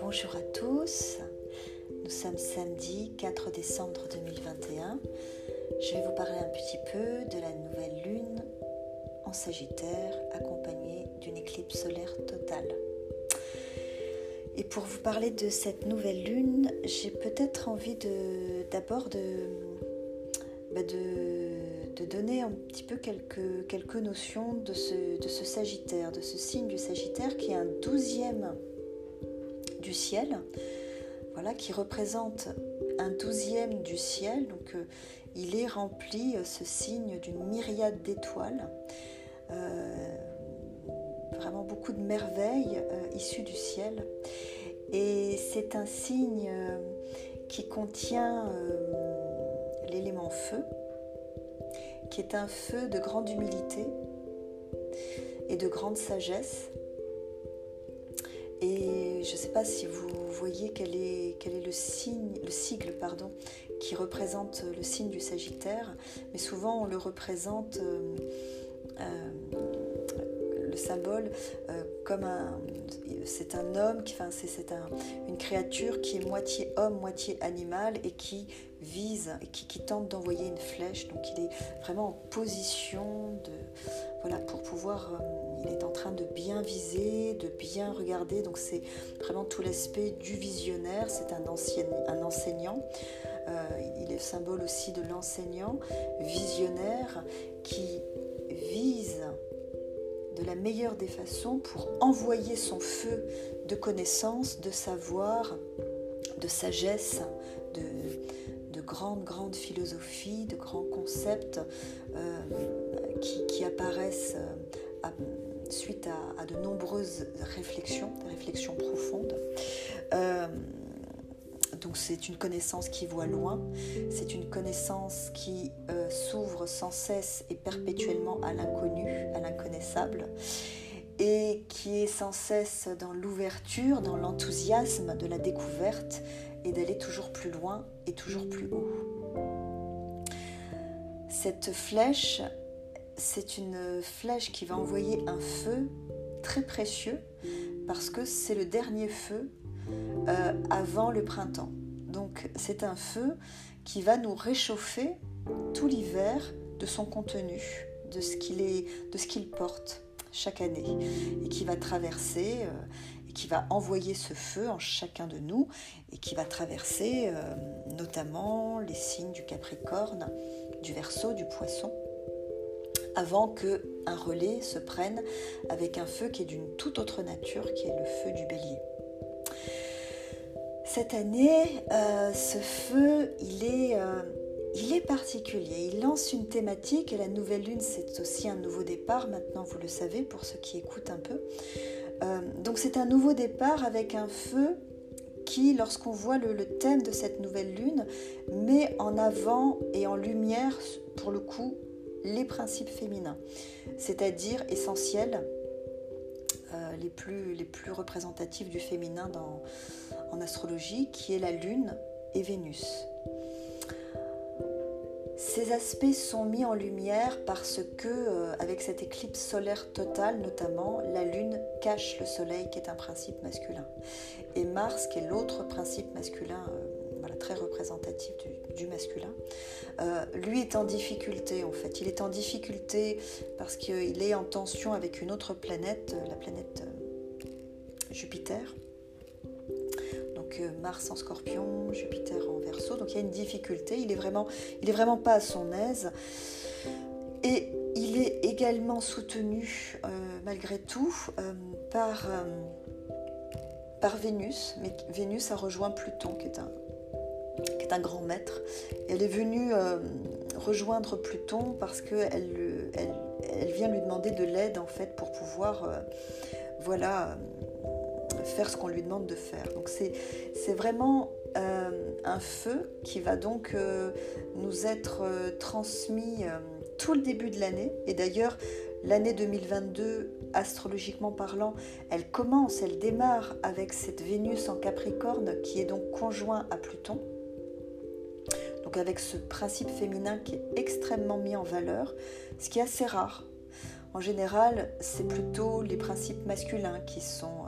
Bonjour à tous, nous sommes samedi 4 décembre 2021. Je vais vous parler un petit peu de la nouvelle lune en Sagittaire accompagnée d'une éclipse solaire totale. Et pour vous parler de cette nouvelle lune, j'ai peut-être envie d'abord de, bah, de, donner un petit peu quelques, quelques notions de ce, de ce Sagittaire, de ce signe du Sagittaire qui est un douzième du ciel, voilà, qui représente un douzième du ciel. Donc euh, il est rempli, euh, ce signe, d'une myriade d'étoiles. Euh, vraiment beaucoup de merveilles issues du ciel. Et c'est un signe qui contient l'élément feu, qui est un feu de grande humilité et de grande sagesse. Et je ne sais pas si vous voyez quel est, le, signe, le sigle pardon, qui représente le signe du Sagittaire, mais souvent on le représente, euh, euh, le symbole, euh, comme un. C'est un homme, enfin, c'est un, une créature qui est moitié homme, moitié animal et qui vise, qui, qui tente d'envoyer une flèche. Donc il est vraiment en position de. Voilà, pour pouvoir il est en train de bien viser, de bien regarder. Donc c'est vraiment tout l'aspect du visionnaire. C'est un, un enseignant. Euh, il est symbole aussi de l'enseignant visionnaire qui vise de la meilleure des façons pour envoyer son feu de connaissance, de savoir, de sagesse, de, de grandes, grandes philosophies, de grands concepts euh, qui, apparaissent euh, suite à, de nombreuses réflexions, des réflexions profondes. Euh, donc c'est une connaissance qui voit loin, c'est une connaissance qui s'ouvre sans cesse et perpétuellement à l'inconnu, à l'inconnaissable, et qui est sans cesse dans l'ouverture, dans l'enthousiasme de la découverte et d'aller toujours plus loin et toujours plus haut. Cette flèche c'est une flèche qui va envoyer un feu très précieux parce que c'est le dernier feu euh, avant le printemps. Donc c'est un feu qui va nous réchauffer tout l'hiver de son contenu, de ce qu'il porte chaque année et qui va traverser euh, qui va envoyer ce feu en chacun de nous et qui va traverser euh, notamment les signes du Capricorne, du Verseau, du Poisson avant que un relais se prenne avec un feu qui est d'une toute autre nature, qui est le feu du bélier. Cette année, euh, ce feu, euh, il est particulier. Il lance une thématique et la nouvelle lune, c'est aussi un nouveau départ. Maintenant, vous le savez pour ceux qui écoutent un peu. Euh, donc, c'est un nouveau départ avec un feu qui, lorsqu'on voit le, thème de cette nouvelle lune, met en avant et en lumière, pour le coup, les principes féminins, c'est-à-dire essentiels, euh, les, plus, les plus représentatifs du féminin en astrologie, qui est la Lune et Vénus. Ces aspects sont mis en lumière parce que, euh, avec cette éclipse solaire totale notamment, la Lune cache le Soleil qui est un principe masculin. Et Mars, qui est l'autre principe masculin euh, très représentatif du, masculin, euh, lui est en difficulté en fait. Il est en difficulté parce qu'il est en tension avec une autre planète, la planète Jupiter. Euh, Mars en scorpion, Jupiter en verso. Donc il y a une difficulté. Il est vraiment, il est vraiment pas à son aise. Et il est également soutenu malgré tout par par Vénus, mais Vénus a rejoint Pluton, qui est un, qui est un grand maître. elle est venue euh, rejoindre Pluton parce qu'elle elle, elle vient lui demander de l'aide en fait pour pouvoir euh, voilà, faire ce qu'on lui demande de faire. Donc c'est vraiment euh, un feu qui va donc nous être transmis tout le début de l'année. Et d'ailleurs, l'année 2022, astrologiquement parlant, elle commence, elle démarre avec cette Vénus en Capricorne qui est donc conjoint à Pluton. Donc avec ce principe féminin qui est extrêmement mis en valeur, ce qui est assez rare. en général, c'est plutôt les principes masculins qui sont,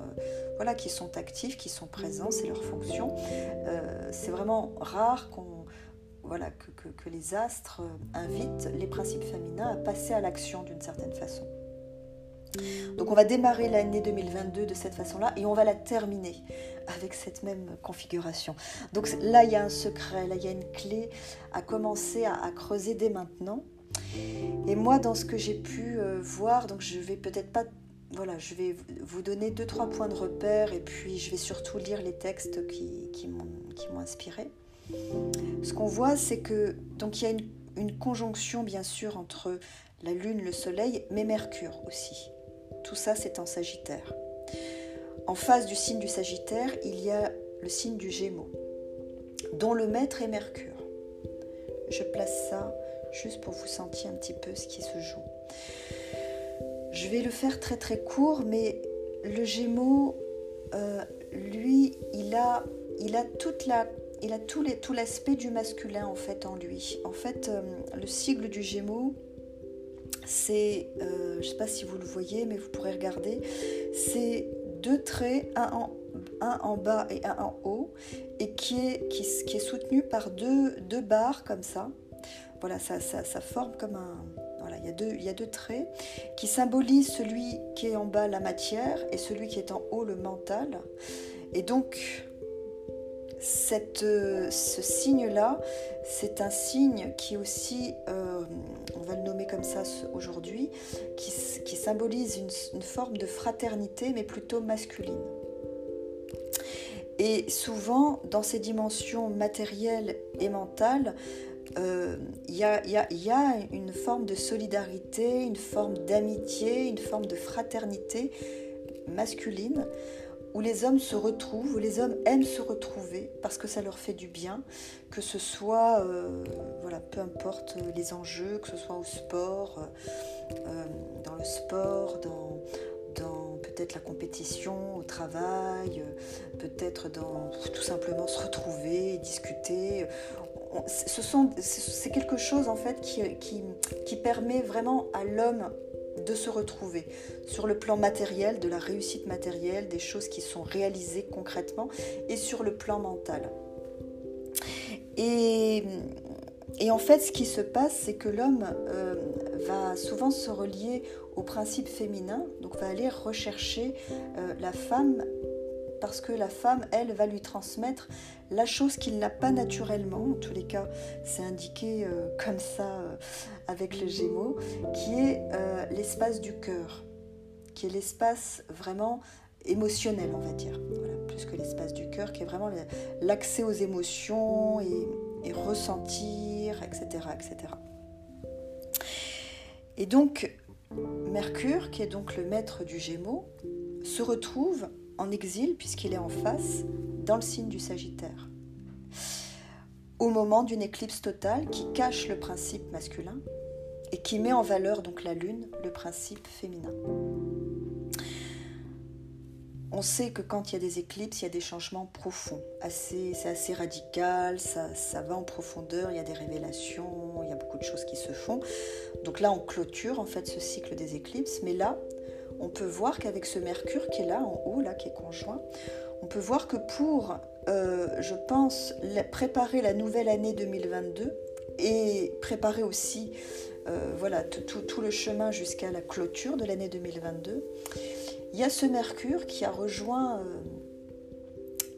voilà, qui sont actifs, qui sont présents, c'est leur fonction. c'est vraiment rare qu'on voilà, que, les astres invitent les principes féminins à passer à l'action d'une certaine façon. Donc on va démarrer l'année 2022 de cette façon-là et on va la terminer avec cette même configuration. Donc là, il y a un secret, là, il y a une clé à commencer à, creuser dès maintenant. Et moi, dans ce que j'ai pu euh, voir, donc je vais peut-être pas voilà, je vais vous donner deux, trois points de repère et puis je vais surtout lire les textes qui, m'ont inspiré. Ce qu'on voit, c'est que donc il y a une, une, conjonction bien sûr entre la Lune, le Soleil, mais Mercure aussi. Tout ça, c'est en Sagittaire. En face du signe du Sagittaire, il y a le signe du Gémeaux, dont le maître est Mercure. Je place ça juste pour vous sentir un petit peu ce qui se joue. Je vais le faire très très court, mais le Gémeaux, euh, lui, il a, il tout, l'aspect du masculin en fait en lui. En fait, euh, le sigle du Gémeaux, c'est, euh, je sais pas si vous le voyez, mais vous pourrez regarder, c'est deux traits, un en, bas et un en haut, et qui est, soutenu par deux, barres comme ça. Voilà, ça, ça, forme comme un, il y, a deux, traits qui symbolisent celui qui est en bas la matière et celui qui est en haut le mental. Et donc, cette, euh, ce signe-là, c'est un signe qui aussi, euh, on va le nommer comme ça aujourd'hui, qui, qui symbolise une, forme de fraternité, mais plutôt masculine. Et souvent, dans ces dimensions matérielles et mentales, euh, il y, a, y, a, une forme de solidarité, une forme d'amitié, une forme de fraternité masculine où les hommes se retrouvent, où les hommes aiment se retrouver parce que ça leur fait du bien, que ce soit, euh, voilà, peu importe les enjeux, que ce soit au sport, euh, euh, dans le sport, dans, dans peut-être la compétition, au travail, peut-être dans tout simplement se retrouver, discuter. Ce sont, c'est quelque chose en fait qui, permet vraiment à l'homme de se retrouver sur le plan matériel, de la réussite matérielle, des choses qui sont réalisées concrètement, et sur le plan mental. Et, et en fait, ce qui se passe, c'est que l'homme euh, va souvent se relier au principe féminin, donc va aller rechercher euh, la femme parce que la femme, elle, va lui transmettre la chose qu'il n'a pas naturellement, en tous les cas c'est indiqué euh, comme ça euh, avec le Gémeaux, qui est euh, l'espace du cœur, qui est l'espace vraiment émotionnel, on va dire, plus que l'espace du cœur, qui est vraiment l'accès aux émotions et, et ressentir, etc., etc. Et donc, Mercure, qui est donc le maître du Gémeaux, se retrouve en exil, puisqu'il est en face, dans le signe du Sagittaire. Au moment d'une éclipse totale qui cache le principe masculin et qui met en valeur donc la lune, le principe féminin. On sait que quand il y a des éclipses, il y a des changements profonds. C'est assez radical, ça va en profondeur, il y a des révélations, choses qui se font. Donc là, on clôture en fait ce cycle des éclipses. Mais là, on peut voir qu'avec ce Mercure qui est là en haut, là qui est conjoint, on peut voir que pour, euh, je pense, préparer la nouvelle année 2022 et préparer aussi euh, voilà, tout, le chemin jusqu'à la clôture de l'année 2022, il y a ce Mercure qui a rejoint euh,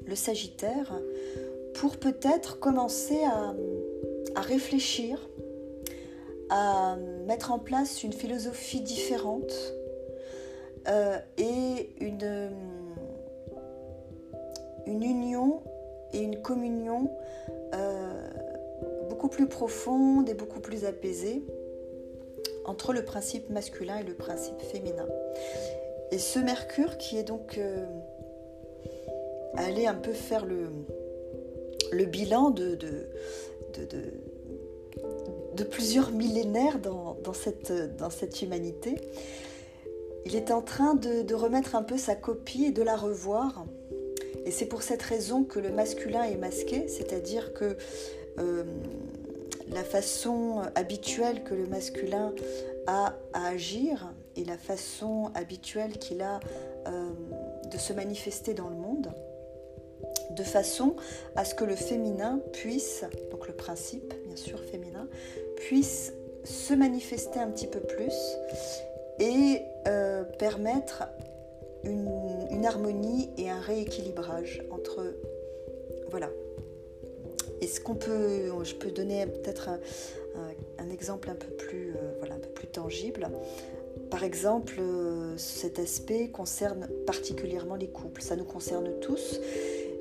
le Sagittaire pour peut-être commencer à réfléchir, à mettre en place une philosophie différente euh, et une, une union et une communion euh, beaucoup plus profonde et beaucoup plus apaisée entre le principe masculin et le principe féminin. Et ce Mercure qui est donc euh, allé un peu faire le, le bilan de, de plusieurs millénaires dans, cette, humanité, il est en train de, remettre un peu sa copie et de la revoir. Et c'est pour cette raison que le masculin est masqué, c'est-à-dire que euh, la façon habituelle que le masculin a à agir et la façon habituelle qu'il a de se manifester dans le monde, de façon à ce que le féminin puisse, donc le principe bien sûr féminin, puisse se manifester un petit peu plus et euh, permettre une, harmonie et un rééquilibrage entre voilà. Et ce qu'on peut, je peux donner peut-être un, exemple un peu plus, euh, un peu plus tangible. Par exemple, euh, cet aspect concerne particulièrement les couples. Ça nous concerne tous,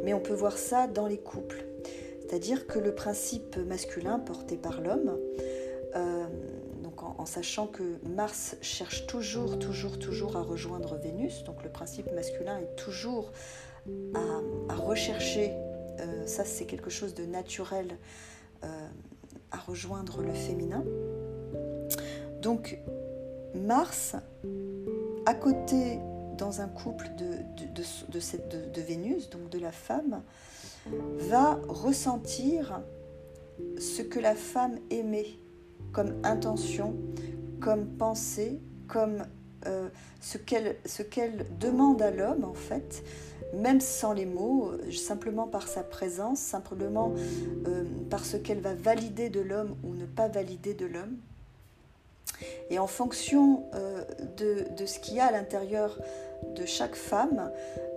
mais on peut voir ça dans les couples. C'est-à-dire que le principe masculin porté par l'homme, euh, en, sachant que Mars cherche toujours, toujours, toujours à rejoindre Vénus, donc le principe masculin est toujours à, rechercher, euh, ça c'est quelque chose de naturel, euh, à rejoindre le féminin. Donc Mars, à côté dans un couple de, Vénus, donc de la femme, va ressentir ce que la femme aimait comme intention, comme pensée, comme euh, ce qu'elle demande à l'homme en fait, même sans les mots, simplement par sa présence, simplement euh, par ce qu'elle va valider de l'homme ou ne pas valider de l'homme. Et en fonction euh, de, ce qu'il y a à l'intérieur de chaque femme,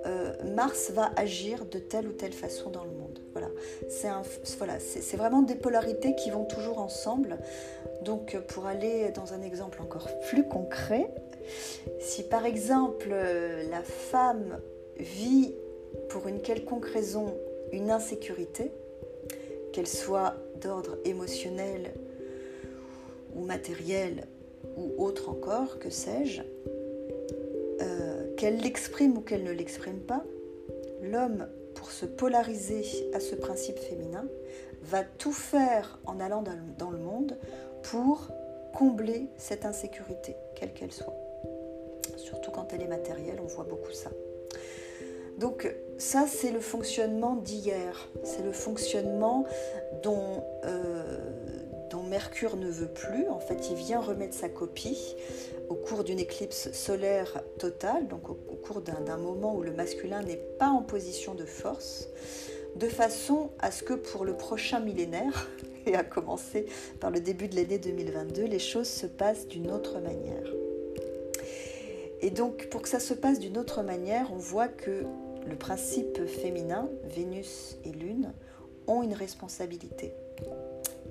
euh, Mars va agir de telle ou telle façon dans le monde. Voilà, c'est voilà, vraiment des polarités qui vont toujours ensemble. Donc pour aller dans un exemple encore plus concret, si par exemple la femme vit pour une quelconque raison une insécurité, qu'elle soit d'ordre émotionnel ou matériel ou autre encore, que sais-je, euh, qu'elle l'exprime ou qu'elle ne l'exprime pas, l'homme, pour se polariser à ce principe féminin, va tout faire en allant dans le monde pour combler cette insécurité, quelle qu'elle soit. Surtout quand elle est matérielle, on voit beaucoup ça. Donc ça, c'est le fonctionnement d'hier, c'est le fonctionnement dont euh, dont Mercure ne veut plus. En fait, il vient remettre sa copie au cours d'une éclipse solaire totale, donc au, cours d'un moment où le masculin n'est pas en position de force, de façon à ce que pour le prochain millénaire, et à commencer par le début de l'année 2022, les choses se passent d'une autre manière. Et donc, pour que ça se passe d'une autre manière, on voit que le principe féminin, Vénus et Lune, ont une responsabilité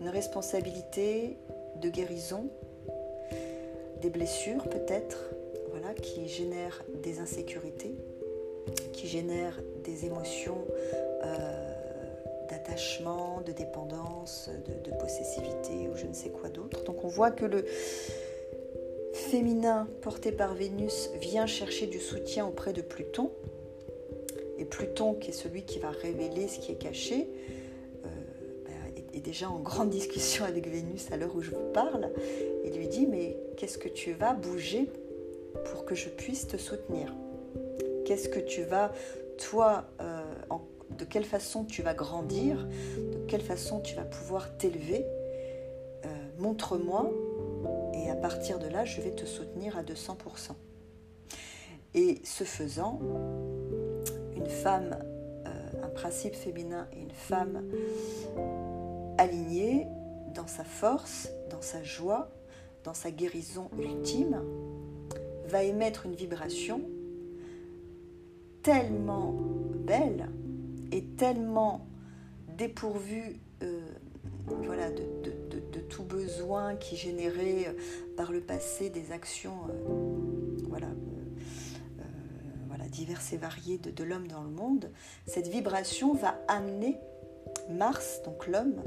responsabilité de guérison, des blessures peut-être, voilà, qui génèrent des insécurités, qui génèrent des émotions euh, d'attachement, de dépendance, de, de, possessivité ou je ne sais quoi d'autre. Donc on voit que le féminin porté par Vénus vient chercher du soutien auprès de Pluton. Et Pluton, qui est celui qui va révéler ce qui est caché, déjà en grande discussion avec Vénus à l'heure où je vous parle. Il lui dit, mais qu'est-ce que tu vas bouger pour que je puisse te soutenir? Qu'est-ce que tu vas, toi, euh, de quelle façon tu vas grandir? De quelle façon tu vas pouvoir t'élever? Euh, Montre-moi et à partir de là, je vais te soutenir à 200%. Et ce faisant, une femme, euh, un principe féminin et une femme aligné dans sa force, dans sa joie, dans sa guérison ultime, va émettre une vibration tellement belle et tellement dépourvue euh, de, tout besoin qui générait euh, par le passé des actions euh, voilà, voilà, diverses et variées de l'homme dans le monde, cette vibration va amener Mars, donc l'homme,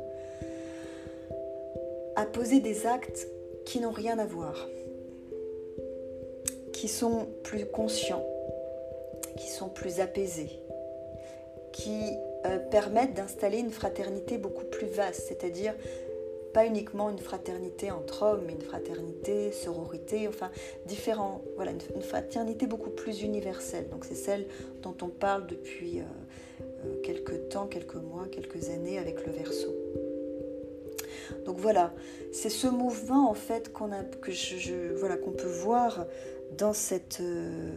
à poser des actes qui n'ont rien à voir, qui sont plus conscients, qui sont plus apaisés, qui euh, permettent d'installer une fraternité beaucoup plus vaste, c'est-à-dire pas uniquement une fraternité entre hommes, mais une fraternité, sororité, enfin différents, voilà, une, fraternité beaucoup plus universelle. Donc c'est celle dont on parle depuis euh, euh, quelques temps, quelques mois, quelques années avec le verso. Donc voilà, c'est ce mouvement en fait qu'on que je, voilà, qu'on peut voir dans cette euh,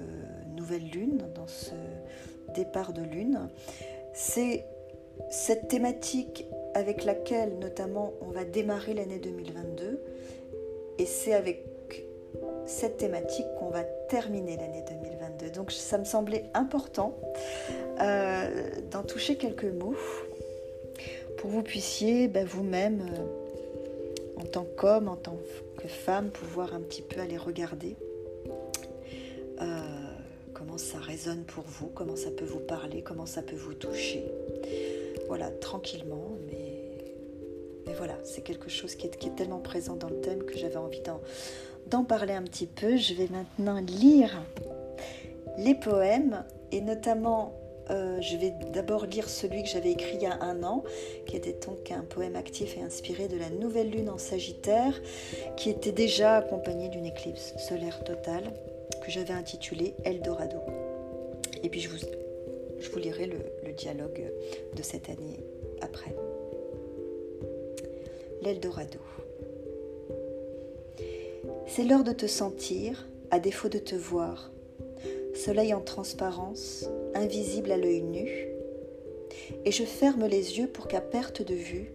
nouvelle lune, dans ce départ de lune. C'est cette thématique avec laquelle notamment on va démarrer l'année 2022 et c'est avec cette thématique qu'on va terminer l'année 2022. Donc ça me semblait important euh, d'en toucher quelques mots pour que vous puissiez ben, vous-même, euh, en tant qu'homme, en tant que femme, pouvoir un petit peu aller regarder euh, comment ça résonne pour vous, comment ça peut vous parler, comment ça peut vous toucher. Voilà, tranquillement, mais, mais voilà, c'est quelque chose qui est, qui est, tellement présent dans le thème que j'avais envie d'en parler un petit peu. Je vais maintenant lire les poèmes et notamment euh, je vais d'abord lire celui que j'avais écrit il y a un an, qui était donc un poème actif et inspiré de la nouvelle lune en Sagittaire, qui était déjà accompagné d'une éclipse solaire totale, que j'avais intitulé Eldorado. Et puis je vous, lirai le dialogue de cette année après. L'Eldorado. C'est l'heure de te sentir, à défaut de te voir soleil en transparence, invisible à l'œil nu, et je ferme les yeux pour qu'à perte de vue,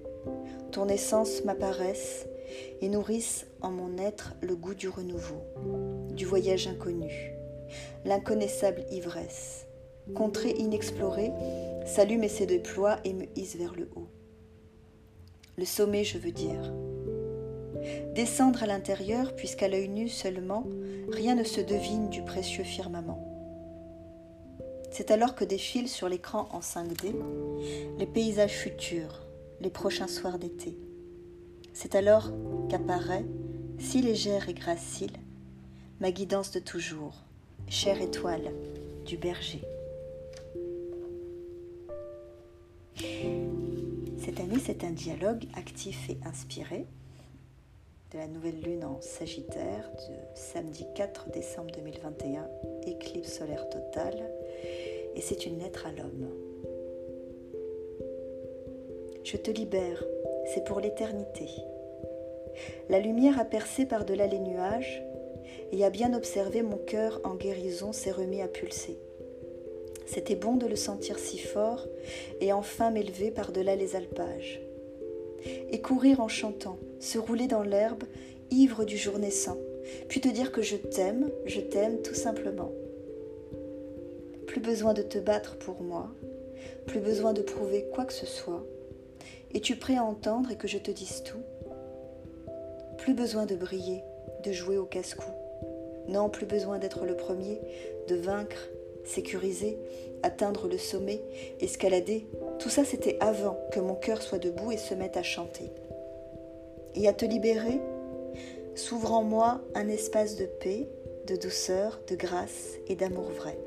ton essence m'apparaisse et nourrisse en mon être le goût du renouveau, du voyage inconnu, l'inconnaissable ivresse. Contrée inexplorée, s'allume et se déploie et me hisse vers le haut. Le sommet, je veux dire. Descendre à l'intérieur, puisqu'à l'œil nu seulement, rien ne se devine du précieux firmament. C'est alors que défilent sur l'écran en 5D les paysages futurs, les prochains soirs d'été. C'est alors qu'apparaît, si légère et gracile, ma guidance de toujours, chère étoile du berger. Cette année, c'est un dialogue actif et inspiré de la nouvelle lune en Sagittaire de samedi 4 décembre 2021, éclipse solaire totale, et c'est une lettre à l'homme. Je te libère, c'est pour l'éternité. La lumière a percé par-delà les nuages, et a bien observé mon cœur en guérison s'est remis à pulser. C'était bon de le sentir si fort, et enfin m'élever par-delà les alpages et courir en chantant, se rouler dans l'herbe, ivre du jour naissant, puis te dire que je t'aime, je t'aime tout simplement. Plus besoin de te battre pour moi, plus besoin de prouver quoi que ce soit. Es-tu prêt à entendre et que je te dise tout Plus besoin de briller, de jouer au casse-cou. Non, plus besoin d'être le premier, de vaincre, sécuriser, atteindre le sommet, escalader, tout ça c'était avant que mon cœur soit debout et se mette à chanter. Et à te libérer, s'ouvre en moi un espace de paix, de douceur, de grâce et d'amour vrai.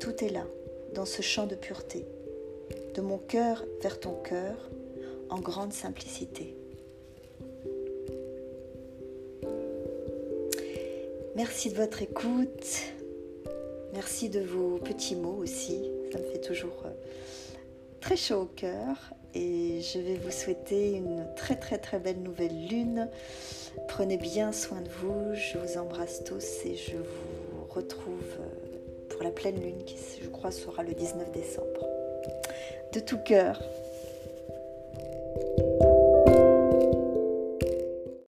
Tout est là, dans ce champ de pureté, de mon cœur vers ton cœur, en grande simplicité. Merci de votre écoute. Merci de vos petits mots aussi. Ça me fait toujours euh, très chaud au cœur. Et je vais vous souhaiter une très très très belle nouvelle lune. Prenez bien soin de vous. Je vous embrasse tous et je vous retrouve euh, pour la pleine lune qui, je crois, sera le 19 décembre. De tout cœur.